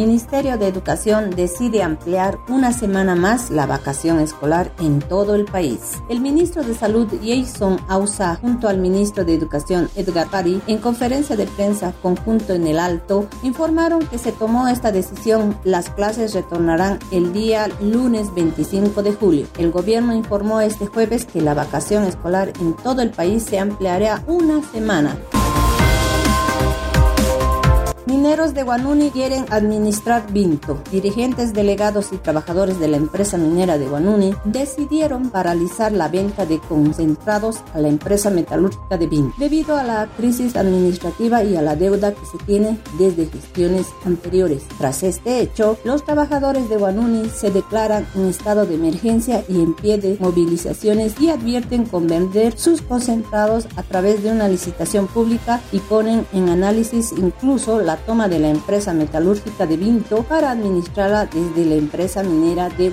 Ministerio de Educación decide ampliar una semana más la vacación escolar en todo el país. El ministro de Salud Jason Ausa junto al ministro de Educación Edgar Pari en conferencia de prensa conjunto en el Alto informaron que se tomó esta decisión. Las clases retornarán el día lunes 25 de julio. El gobierno informó este jueves que la vacación escolar en todo el país se ampliará una semana. Mineros de Guanuni quieren administrar Vinto. Dirigentes, delegados y trabajadores de la empresa minera de Guanuni decidieron paralizar la venta de concentrados a la empresa metalúrgica de Vinto debido a la crisis administrativa y a la deuda que se tiene desde gestiones anteriores. Tras este hecho, los trabajadores de Guanuni se declaran en estado de emergencia y en pie de movilizaciones y advierten con vender sus concentrados a través de una licitación pública y ponen en análisis incluso la toma de la empresa metalúrgica de Vinto para administrarla desde la empresa minera de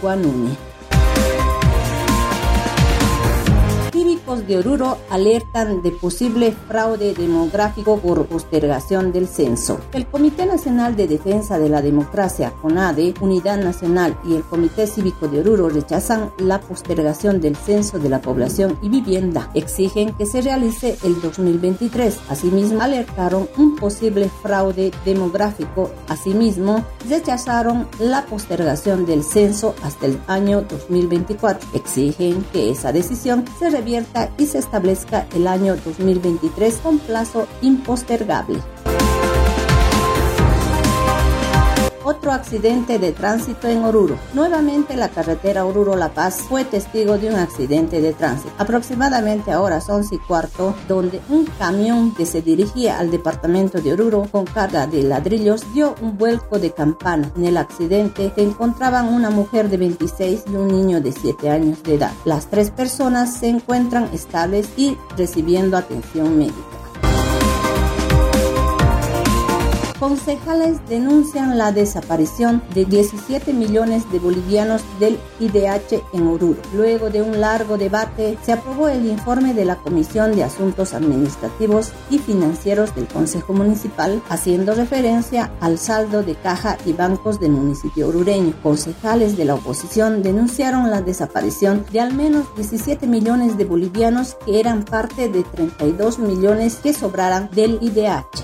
De Oruro alertan de posible fraude demográfico por postergación del censo. El Comité Nacional de Defensa de la Democracia, CONADE, Unidad Nacional y el Comité Cívico de Oruro rechazan la postergación del censo de la población y vivienda. Exigen que se realice el 2023. Asimismo, alertaron un posible fraude demográfico. Asimismo, rechazaron la postergación del censo hasta el año 2024. Exigen que esa decisión se revierta y se establezca el año 2023 con plazo impostergable. Otro accidente de tránsito en Oruro. Nuevamente la carretera Oruro-La Paz fue testigo de un accidente de tránsito. Aproximadamente a horas 11 y cuarto, donde un camión que se dirigía al departamento de Oruro con carga de ladrillos dio un vuelco de campana. En el accidente se encontraban una mujer de 26 y un niño de 7 años de edad. Las tres personas se encuentran estables y recibiendo atención médica. Concejales denuncian la desaparición de 17 millones de bolivianos del IDH en Oruro. Luego de un largo debate, se aprobó el informe de la Comisión de Asuntos Administrativos y Financieros del Consejo Municipal, haciendo referencia al saldo de caja y bancos del municipio orureño. Concejales de la oposición denunciaron la desaparición de al menos 17 millones de bolivianos que eran parte de 32 millones que sobraran del IDH.